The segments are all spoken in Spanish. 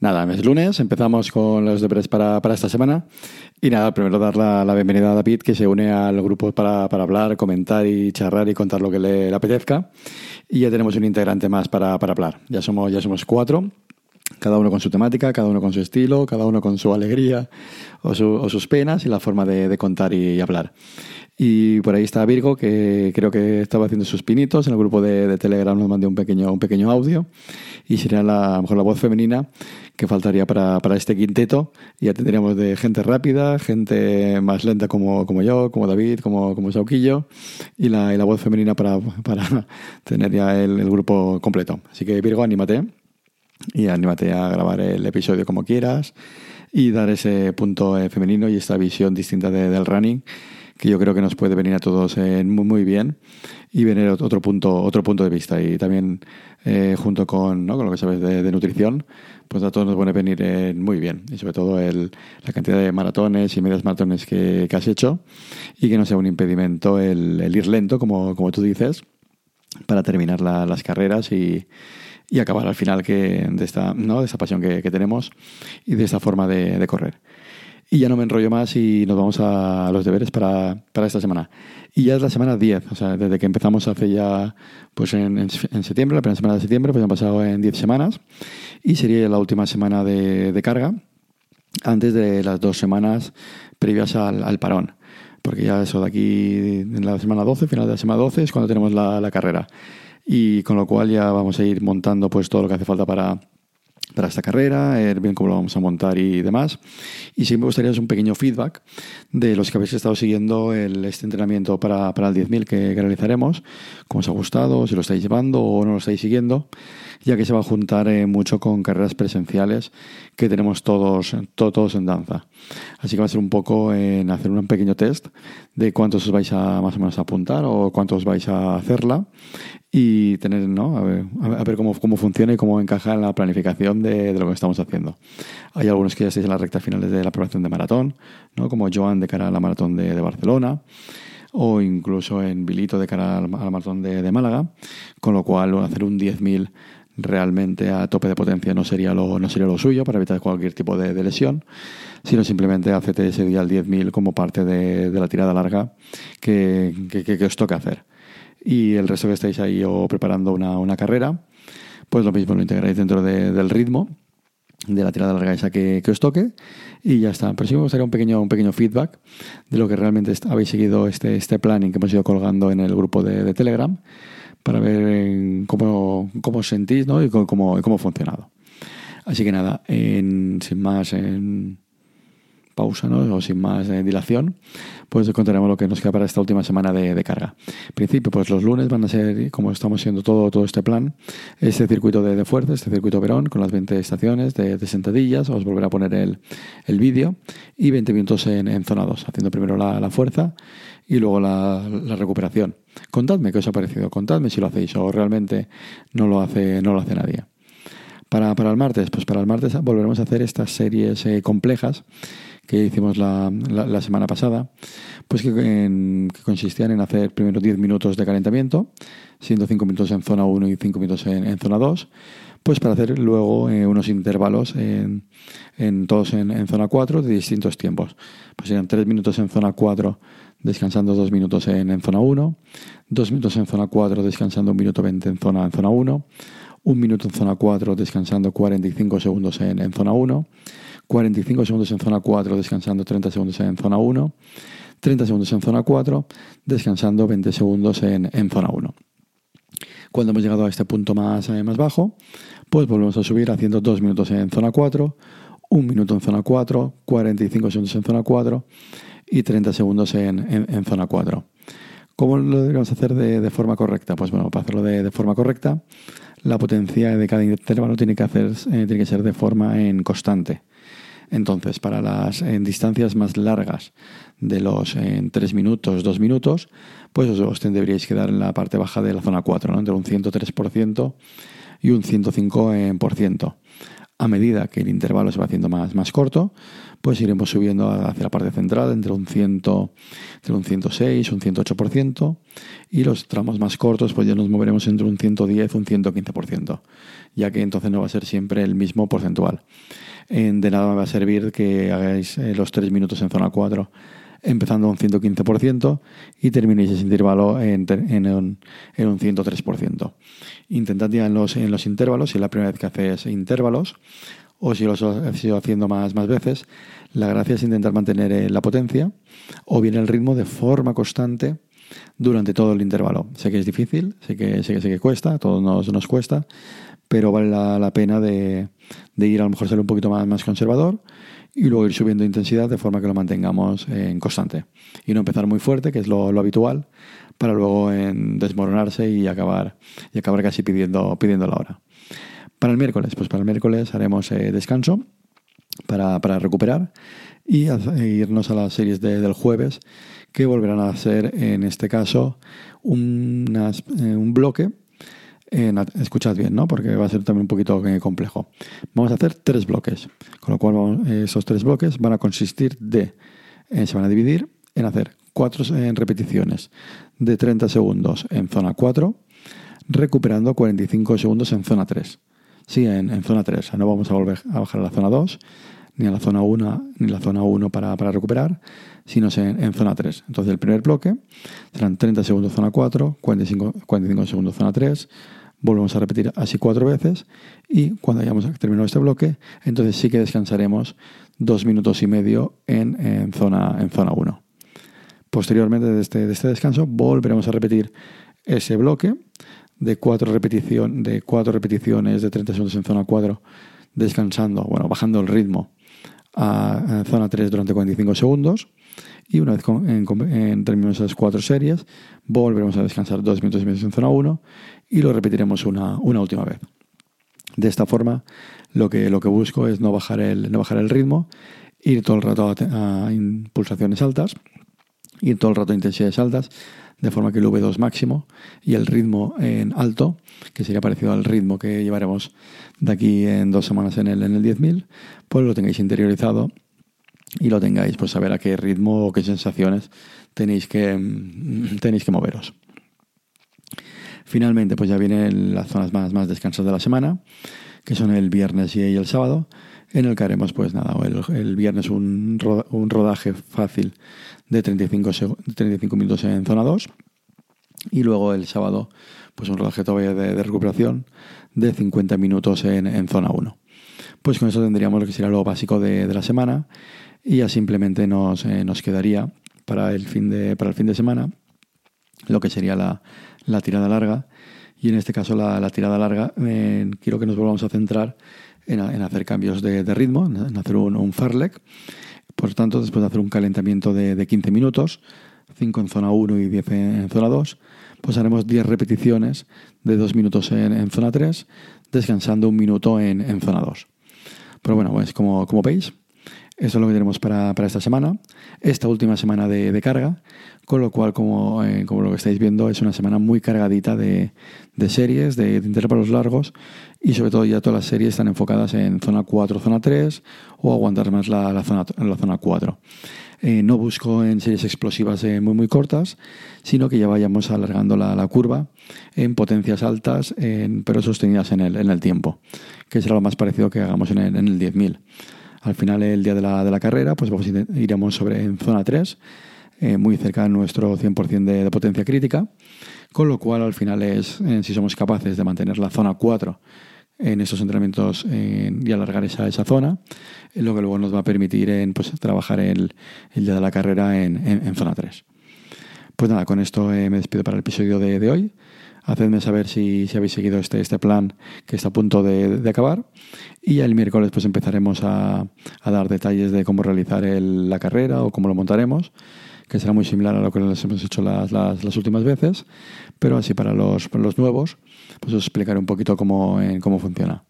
Nada, es lunes, empezamos con los deberes para, para esta semana. Y nada, primero dar la, la, bienvenida a David, que se une al grupo para, para, hablar, comentar y charlar y contar lo que le, le apetezca. Y ya tenemos un integrante más para, para hablar. Ya somos, ya somos cuatro cada uno con su temática, cada uno con su estilo, cada uno con su alegría o, su, o sus penas y la forma de, de contar y, y, hablar. Y por ahí está Virgo, que creo que estaba haciendo sus pinitos. En el grupo de, de Telegram nos mandé un pequeño, un pequeño audio. Y sería la, a lo mejor la voz femenina que faltaría para, para este quinteto. Ya tendríamos de gente rápida, gente más lenta como, como yo, como David, como, como Sauquillo. Y la, y la voz femenina para, para tener ya el, el grupo completo. Así que Virgo, anímate y anímate a grabar el episodio como quieras y dar ese punto femenino y esta visión distinta de, del running que yo creo que nos puede venir a todos eh, muy, muy bien y venir otro punto, otro punto de vista y también eh, junto con, ¿no? con lo que sabes de, de, nutrición, pues a todos nos puede venir eh, muy bien y sobre todo el, la cantidad de maratones y medias maratones que, que, has hecho y que no sea un impedimento el, el ir lento, como, como tú dices, para terminar la, las carreras y y acabar al final que, de, esta, ¿no? de esta pasión que, que tenemos y de esta forma de, de, correr. Y ya no me enrollo más y nos vamos a los deberes para, para esta semana. Y ya es la semana 10, o sea, desde que empezamos hace ya, pues en, en, en septiembre, la primera semana de septiembre, pues han pasado en 10 semanas y sería la última semana de, de carga antes de las dos semanas previas al, al parón porque ya eso de aquí en la semana 12, final de la semana 12 es cuando tenemos la, la carrera y con lo cual ya vamos a ir montando pues todo lo que hace falta para, para esta carrera, ver bien cómo lo vamos a montar y demás. Y sí me gustaría un pequeño feedback de los que habéis estado siguiendo el, este entrenamiento para, para el 10.000 que, que, realizaremos, cómo os ha gustado, si lo estáis llevando o no lo estáis siguiendo, ya que se va a juntar eh, mucho con carreras presenciales que tenemos todos, todos en danza. Así que va a ser un poco en hacer un pequeño test de cuántos os vais a más o menos a apuntar o cuántos vais a hacerla y tener, ¿no? A ver, a ver cómo, cómo, funciona y cómo encaja en la planificación de, de, lo que estamos haciendo. Hay algunos que ya estáis en la recta final de la aprobación de maratón, ¿no? Como Joan de cara a la maratón de, Barcelona o incluso en Bilito de cara a la maratón de, Málaga, con lo cual hacer un 10.000 realmente a tope de potencia no sería lo, no sería lo suyo para evitar cualquier tipo de, lesión, sino simplemente hacerte ese día al 10.000 como parte de, la tirada larga que, que, os toca hacer. Y el resto que estáis ahí o preparando una, una carrera, pues lo mismo lo integráis dentro de, del ritmo de la tirada larga esa que, que, os toque y ya está. Pero sí me gustaría un pequeño, un pequeño feedback de lo que realmente habéis seguido este, este planning que hemos ido colgando en el grupo de, Telegram para ver cómo, cómo os sentís ¿no? y cómo, cómo ha funcionado. Así que nada, en, sin más en pausa ¿no? o sin más eh, dilación, pues contaremos lo que nos queda para esta última semana de, carga. En principio, pues los lunes van a ser, como estamos siendo todo, todo este plan, este circuito de, fuerza, este circuito Verón, con las 20 estaciones de, de sentadillas, os volveré a poner el, el vídeo, y 20 minutos en, en zona 2, haciendo primero la, la fuerza y luego la, la, recuperación. Contadme qué os ha parecido, contadme si lo hacéis o realmente no lo hace, no lo hace nadie. Para, para el martes, pues para el martes volveremos a hacer estas series eh, complejas que hicimos la, la, la, semana pasada, pues que, en, que, consistían en hacer primero 10 minutos de calentamiento, siendo 5 minutos en zona 1 y 5 minutos en, en, zona 2, pues para hacer luego eh, unos intervalos en, en todos en, en, zona 4 de distintos tiempos. Pues serían 3 minutos en zona 4 descansando 2 minutos en, en zona 1, 2 minutos en zona 4 descansando 1 minuto 20 en zona, en zona 1, 1 minuto en zona 4 descansando 45 segundos en, en zona 1, 45 segundos en zona 4 descansando 30 segundos en zona 1, 30 segundos en zona 4 descansando 20 segundos en, en zona 1. Cuando hemos llegado a este punto más, eh, más bajo, pues volvemos a subir haciendo 2 minutos en zona 4, 1 minuto en zona 4, 45 segundos en zona 4 y 30 segundos en, en, en zona 4. ¿Cómo lo deberíamos hacer de, de, forma correcta? Pues bueno, para hacerlo de, de, forma correcta, la potencia de cada intervalo tiene que, hacer, eh, tiene que ser de forma en constante. Entonces, para las distancias más largas de los en 3 minutos, 2 minutos, pues os, os deberíais quedar en la parte baja de la zona 4, ¿no? entre un 103% y un 105%. A medida que el intervalo se va haciendo más, más corto, pues iremos subiendo hacia la parte central entre un, 100, entre un 106, un 108%, y los tramos más cortos, pues ya nos moveremos entre un 110, un 115%, ya que entonces no va a ser siempre el mismo porcentual. de nada me va a servir que hagáis eh, los 3 minutos en zona 4 empezando a un 115% y terminéis ese intervalo en, en, un, en un 103%. Intentad ya en los, en los intervalos, si es la primera vez que haces intervalos, o si lo has ido haciendo más, más veces, la gracia es intentar mantener eh, la potencia o bien el ritmo de forma constante durante todo el intervalo. Sé que es difícil, sé que, sé que, sé que cuesta, a todos nos, nos cuesta, pero vale la, la pena de, de, ir a lo mejor ser un poquito más, más conservador y luego ir subiendo intensidad de forma que lo mantengamos en constante. Y no empezar muy fuerte, que es lo, habitual, para luego en desmoronarse y acabar, y acabar casi pidiendo, pidiendo la hora. Para el miércoles, pues para el miércoles haremos eh, descanso para, recuperar y e irnos a las series del jueves que volverán a ser en este caso eh, un bloque escuchad bien, ¿no? Porque va a ser también un poquito eh, complejo. Vamos a hacer tres bloques, con lo cual esos tres bloques van a consistir de, se van a dividir en hacer cuatro repeticiones de 30 segundos en zona 4, recuperando 45 segundos en zona 3. Sí, en, zona 3. No vamos a volver a bajar a la zona 2, ni a la zona 1, ni la zona 1 para, recuperar, sino en, en, zona 3. Entonces el primer bloque serán 30 segundos zona 4, 45, 45 segundos zona 3, volvemos a repetir así cuatro veces y cuando hayamos terminado este bloque, entonces sí que descansaremos dos minutos y medio en, zona, en zona 1. Posteriormente este, de este descanso volveremos a repetir ese bloque de cuatro, repetición, de cuatro repeticiones de 30 segundos en zona 4, descansando, bueno, bajando el ritmo a, zona 3 durante 45 segundos. Y una vez en, en, esas cuatro series, volveremos a descansar dos minutos y medio en zona 1 y lo repetiremos una, una última vez. De esta forma, lo que, lo que busco es no bajar, el, no bajar el ritmo, ir todo el rato a, impulsaciones altas, ir todo el rato a intensidades altas, de forma que el V2 máximo y el ritmo en alto, que sería parecido al ritmo que llevaremos de aquí en dos semanas en el, en el 10.000, pues lo tengáis interiorizado y lo tengáis, pues saber a qué ritmo o qué sensaciones tenéis que, mm, tenéis que moveros. Finalmente, pues ya vienen las zonas más, más descansas de la semana, que son el viernes y el sábado, en el que haremos, pues nada, el, el viernes un, un rodaje fácil de 35, 35 minutos en zona 2 y luego el sábado pues un rodaje todavía de, recuperación de 50 minutos en, zona 1. Pues con eso tendríamos lo que sería lo básico de, la semana y ya simplemente nos, eh, nos, quedaría para el, fin de, para el fin de semana lo que sería la, la tirada larga y en este caso la, tirada larga quiero que nos volvamos a centrar en, hacer cambios de, ritmo, en hacer un, un farlek por tanto, después de hacer un calentamiento de, 15 minutos, 5 en zona 1 y 10 en, zona 2, pues haremos 10 repeticiones de 2 minutos en, zona 3, descansando un minuto en, zona 2. Pero bueno, pues como, como veis, eso es lo que tenemos para, esta semana, esta última semana de, carga, con lo cual, como, eh, como, lo que estáis viendo, es una semana muy cargadita de, series, de, intervalos largos y sobre todo ya todas las series están enfocadas en zona 4, zona 3 o aguantar más la, la, zona, la zona 4. Eh, no busco en series explosivas eh, muy muy cortas, sino que ya vayamos alargando la, curva en potencias altas, pero sostenidas en el, en el tiempo, que será lo más parecido que hagamos en el, en el 10.000. Al final, el día de la, de la carrera, pues iremos sobre, en zona 3, eh, muy cerca de nuestro 100% de, potencia crítica, con lo cual al final es, si somos capaces de mantener la zona 4 en esos entrenamientos y alargar esa, esa zona, lo que luego nos va a permitir en, pues, trabajar el, el, día de la carrera en, en, zona 3. Pues nada, con esto eh, me despido para el episodio de, de hoy. Hacedme saber si, si habéis seguido este, este, plan que está a punto de, de acabar. Y el miércoles pues empezaremos a, a dar detalles de cómo realizar la carrera o cómo lo montaremos, que será muy similar a lo que les hemos hecho las, las, últimas veces, pero así para los, los nuevos, pues os explicaré un poquito cómo, cómo funciona.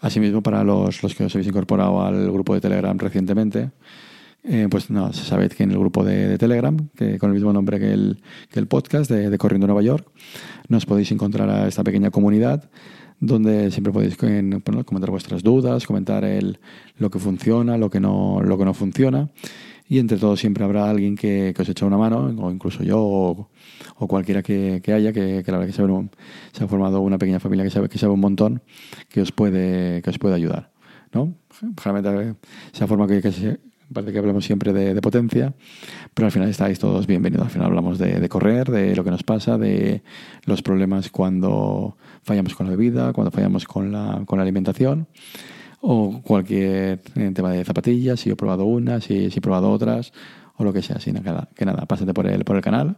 Asimismo, para los, los que os habéis incorporado al grupo de Telegram recientemente, eh, pues no, sabéis que en el grupo de, Telegram, que con el mismo nombre que el, que el podcast de, Corriendo Nueva York, nos podéis encontrar a esta pequeña comunidad donde siempre podéis comentar vuestras dudas, comentar el, lo que funciona, lo que no, lo que no funciona. Y entre todos siempre habrá alguien que, os eche una mano, o incluso yo, o, cualquiera que, haya, que, la verdad que se ha, formado una pequeña familia que sabe, que sabe un montón, que os puede, que os puede ayudar. ¿no? Generalmente se ha formado que, que, Parece que hablamos siempre de, potencia, pero al final estáis todos bienvenidos. Al final hablamos de, correr, de lo que nos pasa, de los problemas cuando fallamos con la bebida, cuando fallamos con la, con la alimentación o cualquier eh, tema de zapatillas, si he probado unas, si, he probado otras o lo que sea. Así que nada, pásate por el, por el canal,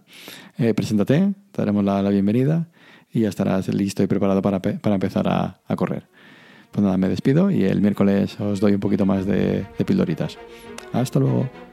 eh, preséntate, te daremos la, bienvenida y ya estarás listo y preparado para, para empezar a, a correr. Pues nada, me despido y el miércoles os doy un poquito más de, de pildoritas. Hasta luego.